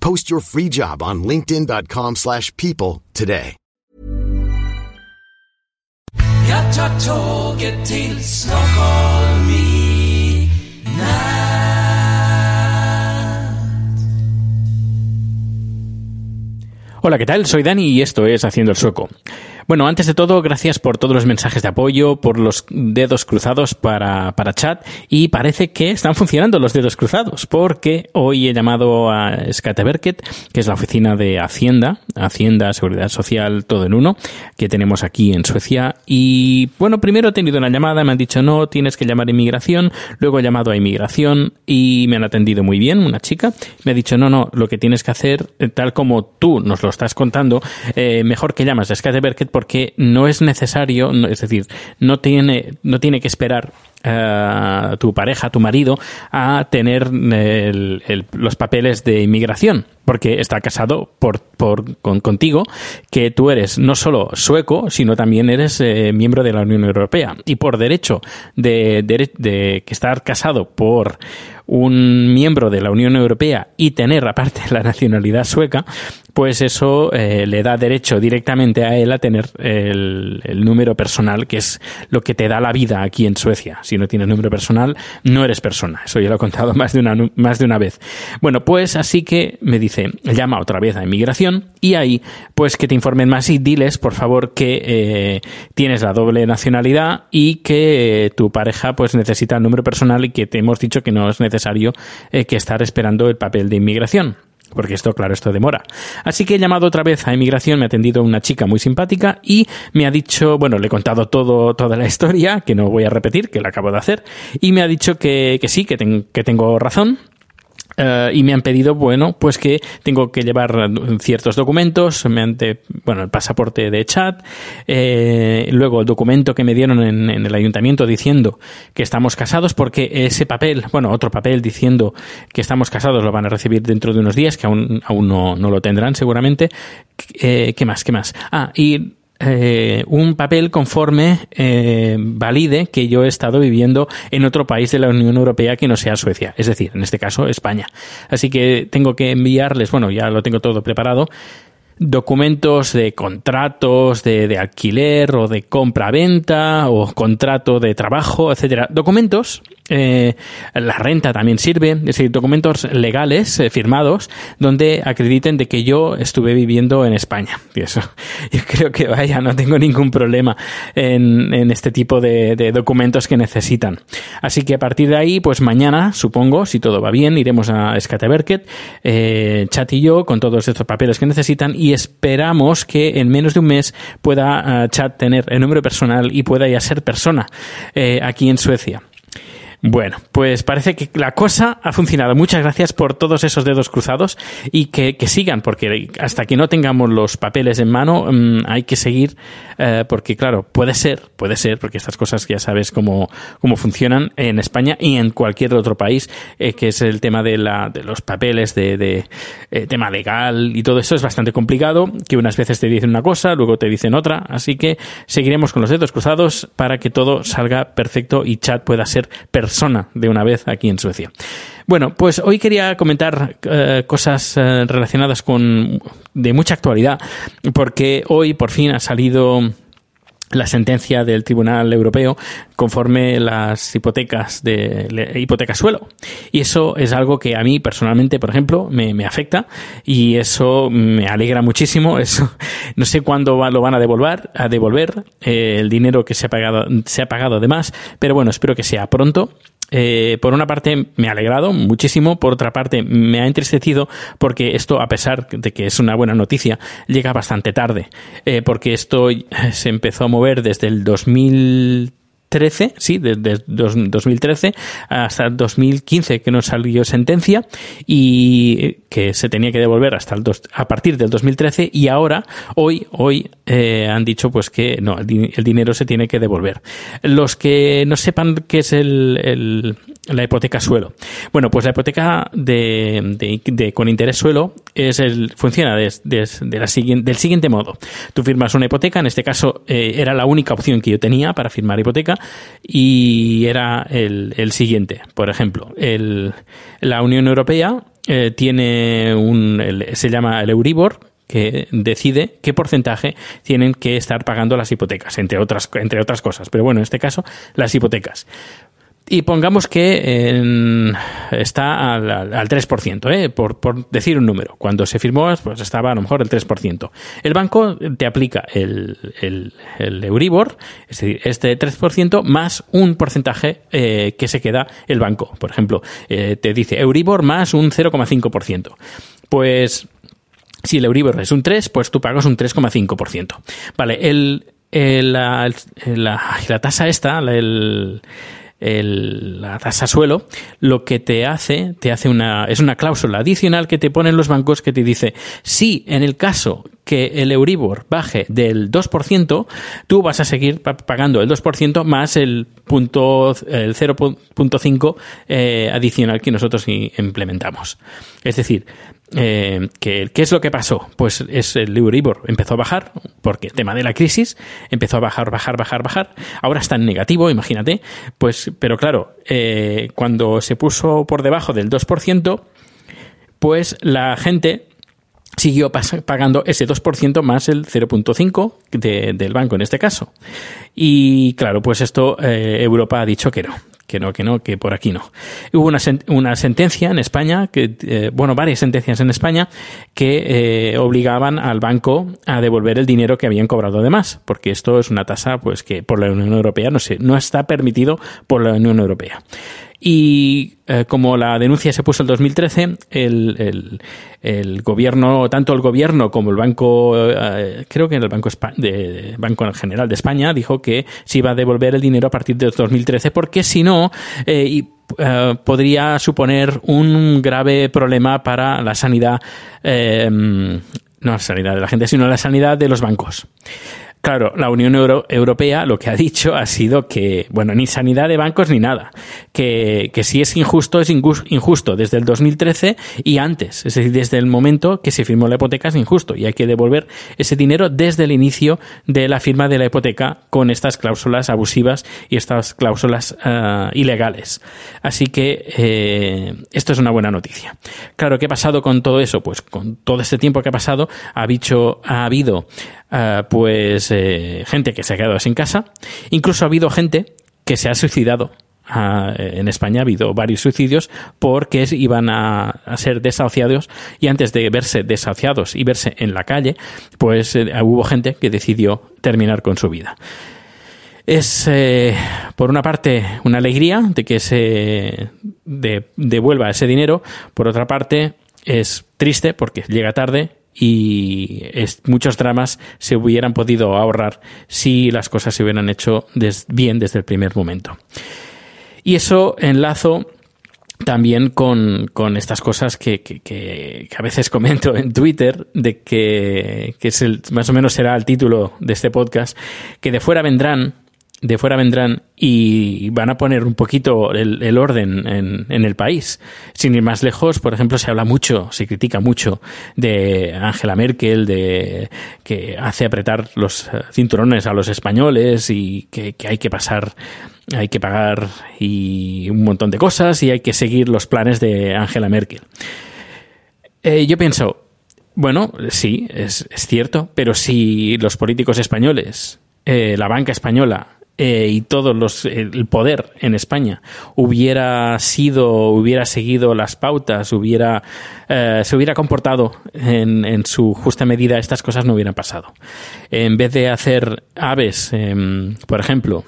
Post your free job on linkedin.com/people slash people today. Jag tar tåget till Stockholm i. Hola, ¿qué tal? Soy Dani y esto es Haciendo el Sueco. Bueno, antes de todo, gracias por todos los mensajes de apoyo, por los dedos cruzados para, para chat y parece que están funcionando los dedos cruzados porque hoy he llamado a Skateverket, que es la oficina de Hacienda, Hacienda, Seguridad Social, todo en uno, que tenemos aquí en Suecia y bueno, primero he tenido una llamada, me han dicho no, tienes que llamar a inmigración, luego he llamado a inmigración y me han atendido muy bien, una chica, me ha dicho no, no, lo que tienes que hacer, eh, tal como tú nos lo estás contando, eh, mejor que llamas a Skateverket porque no es necesario, es decir, no tiene, no tiene que esperar a tu pareja, tu marido, a tener el- los papeles de inmigración, porque está casado por, por, con, contigo, que tú eres no solo sueco, sino también eres eh, miembro de la Unión Europea. Y por derecho de, estar casado por un miembro de la Unión Europea y tener aparte la nacionalidad sueca, pues eso eh, le da derecho directamente a él a tener el número personal, que es lo que te da la vida aquí en Suecia. Si no tienes número personal, no eres persona. Eso ya lo he contado más de una, más de una vez. Bueno, pues así que me dice, llama otra vez a inmigración y ahí, pues que te informen más y diles, por favor, que eh, tienes la doble nacionalidad y que eh, tu pareja pues necesita el número personal y que te hemos dicho que no es necesario eh, que estar esperando el papel de inmigración. Porque esto, claro, esto demora. Así que he llamado otra vez a inmigración, me ha atendido una chica muy simpática y me ha dicho, bueno, le he contado todo, toda la historia, que no voy a repetir, que la acabo de hacer, y me ha dicho que, que sí, que, ten- que tengo razón, eh, y me han pedido, bueno, pues que tengo que llevar ciertos documentos, me han bueno, el pasaporte de chat, eh, luego el documento que me dieron en, en el ayuntamiento diciendo que estamos casados, porque ese papel, bueno, otro papel diciendo que estamos casados lo van a recibir dentro de unos días, que aún, aún no, no lo tendrán seguramente. Eh, ¿Qué más? ¿Qué más? Ah, y eh, un papel conforme eh, valide que yo he estado viviendo en otro país de la Unión Europea que no sea Suecia, es decir, en este caso España. Así que tengo que enviarles, bueno, ya lo tengo todo preparado, documentos de contratos de, de alquiler o de compra-venta o contrato de trabajo, etcétera. Documentos, eh, la renta también sirve, es decir, documentos legales eh, firmados donde acrediten de que yo estuve viviendo en España. Y eso, yo creo que vaya, no tengo ningún problema en, este tipo de, documentos que necesitan. Así que a partir de ahí, pues mañana, supongo, si todo va bien, iremos a Skateverket, eh, Chat y yo, con todos estos papeles que necesitan y esperamos que en menos de un mes pueda Chat tener el número personal y pueda ya ser persona aquí en Suecia. Bueno, pues parece que la cosa ha funcionado. Muchas gracias por todos esos dedos cruzados y que, sigan, porque hasta que no tengamos los papeles en mano mm, hay que seguir, eh, porque claro, puede ser, puede ser, porque estas cosas ya sabes cómo, cómo funcionan en España y en cualquier otro país, eh, que es el tema de, la, de los papeles, de, eh, tema legal y todo eso. Es bastante complicado, que unas veces te dicen una cosa, luego te dicen otra, así que seguiremos con los dedos cruzados para que todo salga perfecto y Chat pueda ser persona de una vez aquí en Suecia. Bueno, pues hoy quería comentar eh, cosas eh, relacionadas con de mucha actualidad, porque hoy por fin ha salido la sentencia del Tribunal Europeo conforme las hipotecas de hipoteca suelo. Y eso es algo que a mí personalmente, por ejemplo, me, me afecta y eso me alegra muchísimo. Eso no sé cuándo lo van a devolver, a devolver eh, el dinero que se ha pagado, se ha pagado además, pero bueno, espero que sea pronto eh, por una parte me ha alegrado muchísimo, por otra parte me ha entristecido porque esto, a pesar de que es una buena noticia, llega bastante tarde, eh, porque esto se empezó a mover desde el 2000 13, sí, desde 2013 hasta 2015 que nos salió sentencia y que se tenía que devolver hasta el dos, a partir del 2013 y ahora, hoy, hoy eh, han dicho pues que no, el, dinero se tiene que devolver. Los que no sepan qué es el, la hipoteca suelo. Bueno, pues la hipoteca de, de, con interés suelo es el, funciona la del siguiente modo. Tú firmas una hipoteca, en este caso eh, era la única opción que yo tenía para firmar hipoteca y era el, el siguiente. Por ejemplo, el, la Unión Europea eh, tiene un, se llama el Euribor, que decide qué porcentaje tienen que estar pagando las hipotecas, entre otras, entre otras cosas. Pero bueno, en este caso, las hipotecas. Y pongamos que está al, 3%, ¿eh? por, decir un número. Cuando se firmó, pues estaba a lo mejor el 3%. El banco te aplica el, el, Euribor, es decir, este 3%, más un porcentaje eh, que se queda el banco. Por ejemplo, eh, te dice Euribor más un 0,5%. Pues si el Euribor es un 3, pues tú pagas un 3,5%. Vale, el, la, la, la, tasa esta, el el, la tasa suelo, lo que te hace, te hace una, es una cláusula adicional que te ponen los bancos que te dice, si en el caso que el Euribor baje del 2%, tú vas a seguir pagando el 2% más el punto el 0.5 eh, adicional que nosotros implementamos. Es decir, eh, ¿qué, es lo que pasó? Pues es el Euribor empezó a bajar, porque el tema de la crisis empezó a bajar, bajar, bajar, bajar. Ahora está en negativo, imagínate. Pues, pero claro, eh, cuando se puso por debajo del 2%, pues la gente siguió pagando ese 2% más el 0.5% del banco en este caso. Y claro, pues esto eh, Europa ha dicho que no, que no, que no, que por aquí no. Hubo una, una sentencia en España, que, eh, bueno, varias sentencias en España, que eh, obligaban al banco a devolver el dinero que habían cobrado de más, porque esto es una tasa pues que por la Unión Europea no, sé, no está permitido por la Unión Europea. Y eh, como la denuncia se puso en 2013, el, el, el, gobierno, tanto el gobierno como el banco, eh, creo que en el banco, de, banco General de España, dijo que se iba a devolver el dinero a partir de 2013, porque si no, eh, podría suponer un grave problema para la sanidad, no la sanidad de la gente, sino la sanidad de los bancos. Claro, la Unión Europea lo que ha dicho ha sido que, bueno, ni sanidad de bancos ni nada, que, que si es injusto, es injusto desde el 2013 y antes, es decir, desde el momento que se firmó la hipoteca es injusto y hay que devolver ese dinero desde el inicio de la firma de la hipoteca con estas cláusulas abusivas y estas cláusulas uh, ilegales. Así que eh, esto es una buena noticia. Claro, ¿qué ha pasado con todo eso? Pues con todo este tiempo que ha pasado ha, dicho, ha habido uh, pues eh, gente que se ha quedado sin casa. Incluso ha habido gente que se ha suicidado. Ah, en España ha habido varios suicidios porque iban a, ser desahuciados y antes de verse desahuciados y verse en la calle, pues eh, hubo gente que decidió terminar con su vida. Es, eh, por una parte, una alegría de que se devuelva ese dinero, por otra parte, es triste porque llega tarde y muchos dramas se hubieran podido ahorrar si las cosas se hubieran hecho bien desde el primer momento. Y eso enlazo también con, estas cosas que, a veces comento en Twitter, de que, es el, más o menos será el título de este podcast, que de fuera vendrán de fuera vendrán y van a poner un poquito el, orden en, el país. Sin ir más lejos, por ejemplo, se habla mucho, se critica mucho de Angela Merkel, de que hace apretar los cinturones a los españoles y que, hay que pasar, hay que pagar y un montón de cosas y hay que seguir los planes de Angela Merkel. Eh, yo pienso, bueno, sí, es, es cierto, pero si los políticos españoles eh, la banca española eh, y todo los, el poder en España hubiera sido, hubiera seguido las pautas, hubiera, eh, se hubiera comportado en, en, su justa medida, estas cosas no hubieran pasado. En vez de hacer aves, em, por ejemplo,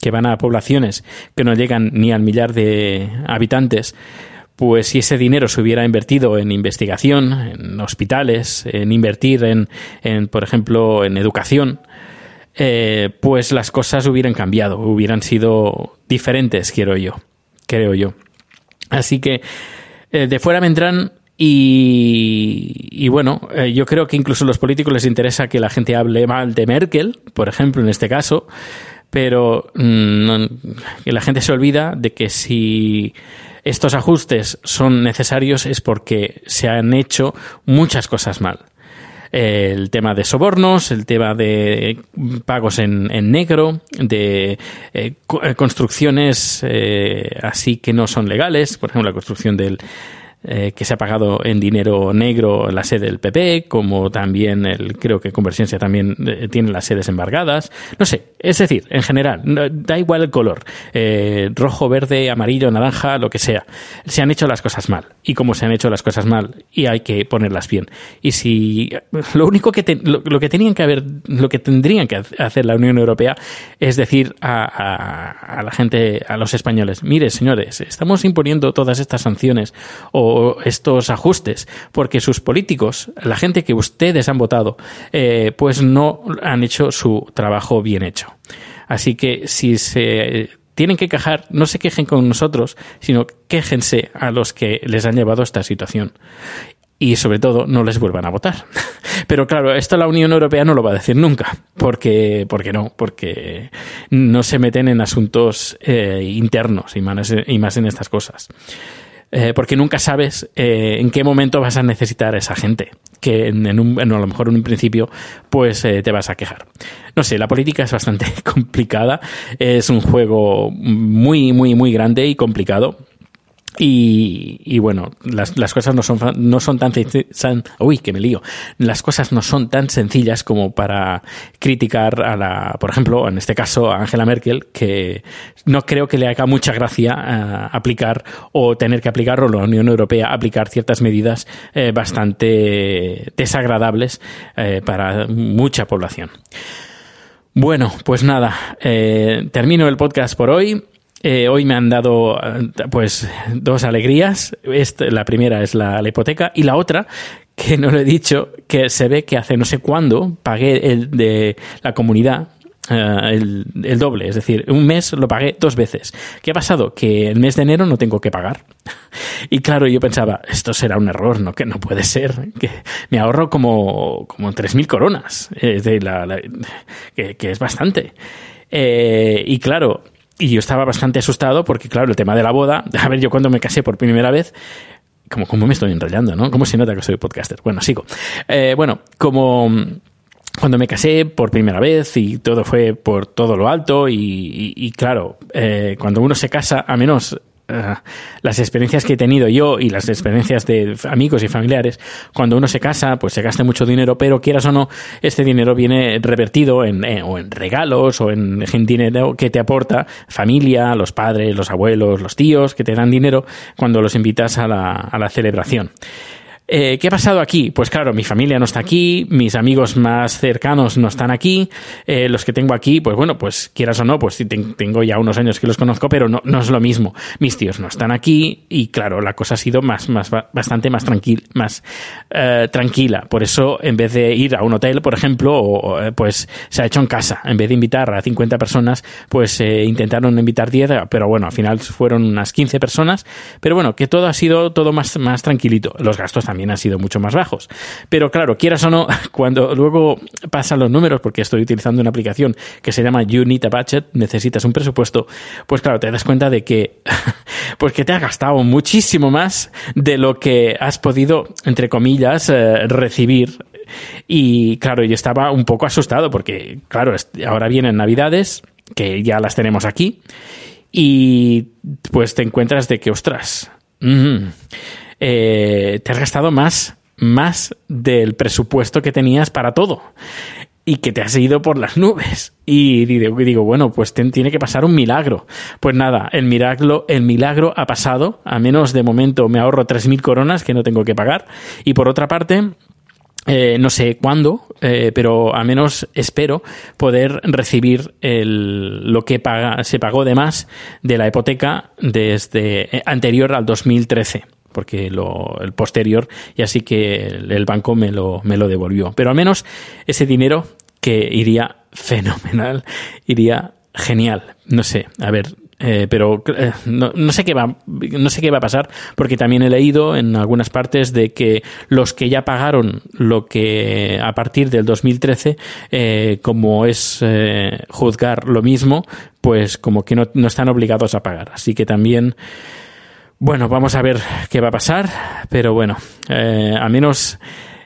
que van a poblaciones que no llegan ni al millar de habitantes, pues si ese dinero se hubiera invertido en investigación, en hospitales, en invertir en, en por ejemplo, en educación, eh, pues las cosas hubieran cambiado, hubieran sido diferentes, quiero yo, creo yo. Así que eh, de fuera vendrán y, y bueno, eh, yo creo que incluso a los políticos les interesa que la gente hable mal de Merkel, por ejemplo, en este caso, pero mm, que la gente se olvida de que si estos ajustes son necesarios es porque se han hecho muchas cosas mal el tema de sobornos, el tema de pagos en, en negro, de eh, eh, construcciones eh, así que no son legales, por ejemplo la construcción del eh, que se ha pagado en dinero negro la sede del PP, como también el, creo que Convergencia también eh, tiene las sedes embargadas. No sé, es decir, en general, da igual el color, eh, rojo, verde, amarillo, naranja, lo que sea. Se han hecho las cosas mal. Y como se han hecho las cosas mal, y hay que ponerlas bien. Y si lo único que te, lo, lo, que tenían que haber, lo que tendrían que hacer la Unión Europea es decir a, a, a la gente, a los españoles, mire, señores, estamos imponiendo todas estas sanciones o estos ajustes, porque sus políticos, la gente que ustedes han votado, eh, pues no han hecho su trabajo bien hecho. Así que si se tienen que quejar, no se quejen con nosotros, sino quéjense a los que les han llevado a esta situación. Y sobre todo, no les vuelvan a votar. Pero claro, esto la Unión Europea no lo va a decir nunca. Porque, porque no, porque no se meten en asuntos eh, internos y más, y más en estas cosas eh, porque nunca sabes eh, en qué momento vas a necesitar a esa gente, que en, un, a lo mejor en un principio pues eh, te vas a quejar. No sé, la política es bastante complicada, es un juego muy, muy, muy grande y complicado. Y, bueno, las, cosas no son, no son tan, tan, uy, me. Las cosas no son tan sencillas como para criticar a la, por ejemplo, en este caso, a Angela Merkel, que no creo que le haga mucha gracia uh, aplicar o tener que aplicar, o la Unión Europea aplicar ciertas medidas eh, bastante desagradables eh, para mucha población. Bueno, pues nada, eh, termino el podcast por hoy. Eh, hoy me han dado pues dos alegrías. Esta, la primera es la, hipoteca y la otra, que no lo he dicho, que se ve que hace no sé cuándo pagué el de la comunidad. Uh, el, doble, es decir, un mes lo pagué dos veces. ¿Qué ha pasado? Que el mes de enero no tengo que pagar. Y claro, yo pensaba, esto será un error, ¿no? Que no puede ser. Que me ahorro como, como 3.000 coronas, que, es bastante. Eh, y claro, y yo estaba bastante asustado porque, claro, el tema de la boda, a ver, yo cuando me casé por primera vez, como, como me estoy enrollando, ¿no? ¿Cómo se nota que soy podcaster? Bueno, sigo. Eh, bueno, como cuando me casé por primera vez y todo fue por todo lo alto y, y, claro, eh, cuando uno se casa, a menos uh, las experiencias que he tenido yo y las experiencias de amigos y familiares, cuando uno se casa, pues se gasta mucho dinero, pero quieras o no, este dinero viene revertido en, eh, o en regalos o en, en, dinero que te aporta familia, los padres, los abuelos, los tíos, que te dan dinero cuando los invitas a la, a la celebración. Eh, ¿Qué ha pasado aquí? Pues claro, mi familia no está aquí, mis amigos más cercanos no están aquí, eh, los que tengo aquí, pues bueno, pues quieras o no, pues sí, tengo ya unos años que los conozco, pero no, es lo mismo. Mis tíos no están aquí y claro, la cosa ha sido más, más bastante más, tranquil, más eh, tranquila. Por eso, en vez de ir a un hotel, por ejemplo, o, pues se ha hecho en casa. En vez de invitar a 50 personas, pues intentaron invitar 10, pero bueno, al final fueron unas 15 personas. Pero bueno, que todo ha sido todo más, más tranquilito. Los gastos también han sido mucho más bajos. Pero claro, quieras o no, cuando luego pasan los números, porque estoy utilizando una aplicación que se llama You Need a Budget, necesitas un presupuesto, pues claro, te das cuenta de que, pues que te has gastado muchísimo más de lo que has podido, entre comillas, eh, recibir y claro, yo estaba un poco asustado porque, claro, ahora vienen Navidades, que ya las tenemos aquí, y pues te encuentras de que, ostras, mmm, eh, te has gastado más, más del presupuesto que tenías para todo. y que te has ido por las nubes. Y digo, bueno, pues tiene que pasar un milagro. Pues nada, el milagro, el milagro ha pasado. A menos de momento me ahorro 3.000 coronas que no tengo que pagar. Y por otra parte, eh, no sé cuándo, eh, pero a menos espero poder recibir lo que se pagó de más de la hipoteca desde eh, anterior al 2013 porque lo, el posterior y así que el, banco me lo, me lo devolvió. Pero al menos ese dinero que iría fenomenal, iría genial. No sé, a ver, eh, pero eh, no, sé qué va no sé qué va a pasar porque también he leído en algunas partes de que los que ya pagaron lo que a partir del 2013 eh, como es juzgar lo mismo pues como que no, no están obligados a pagar así que también bueno, vamos a ver qué va a pasar, pero bueno, eh, al menos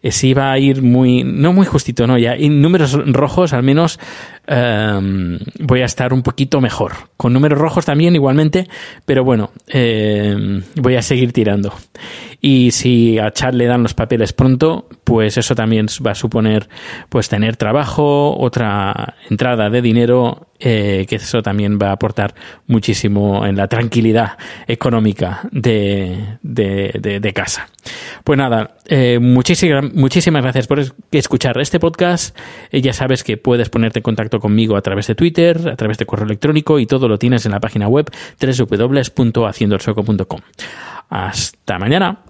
eh, si va a ir muy, no muy justito, no, ya en números rojos al menos Em, voy a estar un poquito mejor. Con números rojos también igualmente, pero bueno, em, voy a seguir tirando. Y si a Chad le dan los papeles pronto, pues eso también va a suponer pues tener trabajo, otra entrada de dinero, eh, que eso también va a aportar muchísimo en la tranquilidad económica de, de, casa. Pues nada, eh, muchísimas, muchísimas gracias por escuchar este podcast. Eh, ya sabes que puedes ponerte en contacto conmigo a través de Twitter, a través de correo electrónico y todo lo tienes en la página web www.haciendoelsoco.com. Hasta mañana.